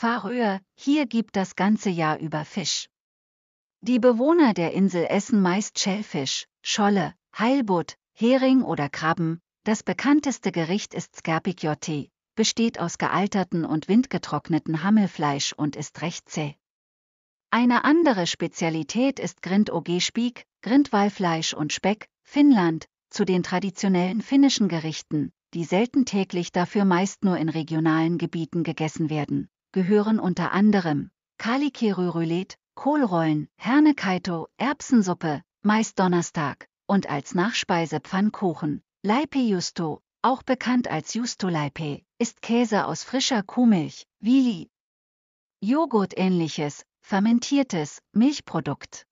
Färöer, hier gibt das ganze Jahr über Fisch. Die Bewohner der Insel essen meist Schellfisch, Scholle, Heilbutt, Hering oder Krabben. Das bekannteste Gericht ist Skerpikjotti, besteht aus gealterten und windgetrockneten Hammelfleisch und ist recht zäh. Eine andere Spezialität ist Grind Ogespik, Grindwallfleisch und Speck, Finnland, zu den traditionellen finnischen Gerichten, die selten täglich dafür meist nur in regionalen Gebieten gegessen werden, gehören unter anderem Kalikeryrület, Kohlrollen, Hernekaito, Erbsensuppe, meist Donnerstag, und als Nachspeise Pfannkuchen, Leipe Justo, auch bekannt als Justo Leipe, ist Käse aus frischer Kuhmilch, Wili, Joghurt ähnliches, fermentiertes Milchprodukt.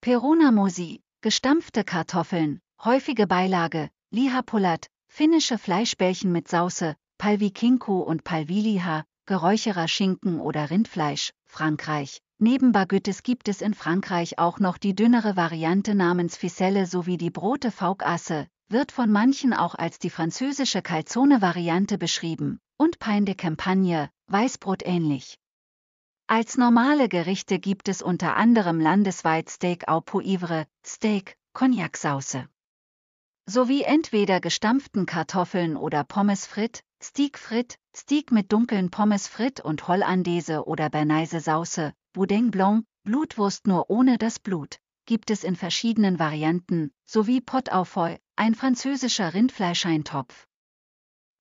Perunamosi, gestampfte Kartoffeln, häufige Beilage, Lihapulat, finnische Fleischbällchen mit Sauce, Palvikinku und Palviliha, geräucherer Schinken oder Rindfleisch, Frankreich. Neben Baguettes gibt es in Frankreich auch noch die dünnere Variante namens Ficelle sowie die Brote Faugasse, wird von manchen auch als die französische Calzone-Variante beschrieben, und Pain de Campagne, Weißbrot ähnlich. Als normale Gerichte gibt es unter anderem landesweit Steak au Poivre, Steak, Cognac-Sauce. Sowie entweder gestampften Kartoffeln oder Pommes frites, Steak frit, Steak mit dunklen Pommes frites und Hollandaise oder Bernaise Sauce, Boudin Blanc, Blutwurst nur ohne das Blut, gibt es in verschiedenen Varianten, sowie Pot au feu, ein französischer Rindfleischeintopf.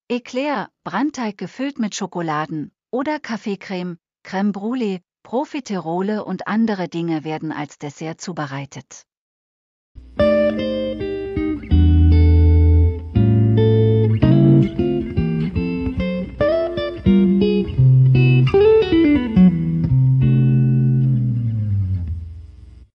Eclair, Brandteig gefüllt mit Schokoladen, oder Kaffeecreme, Crème Brûlée, Profiterole und andere Dinge werden als Dessert zubereitet.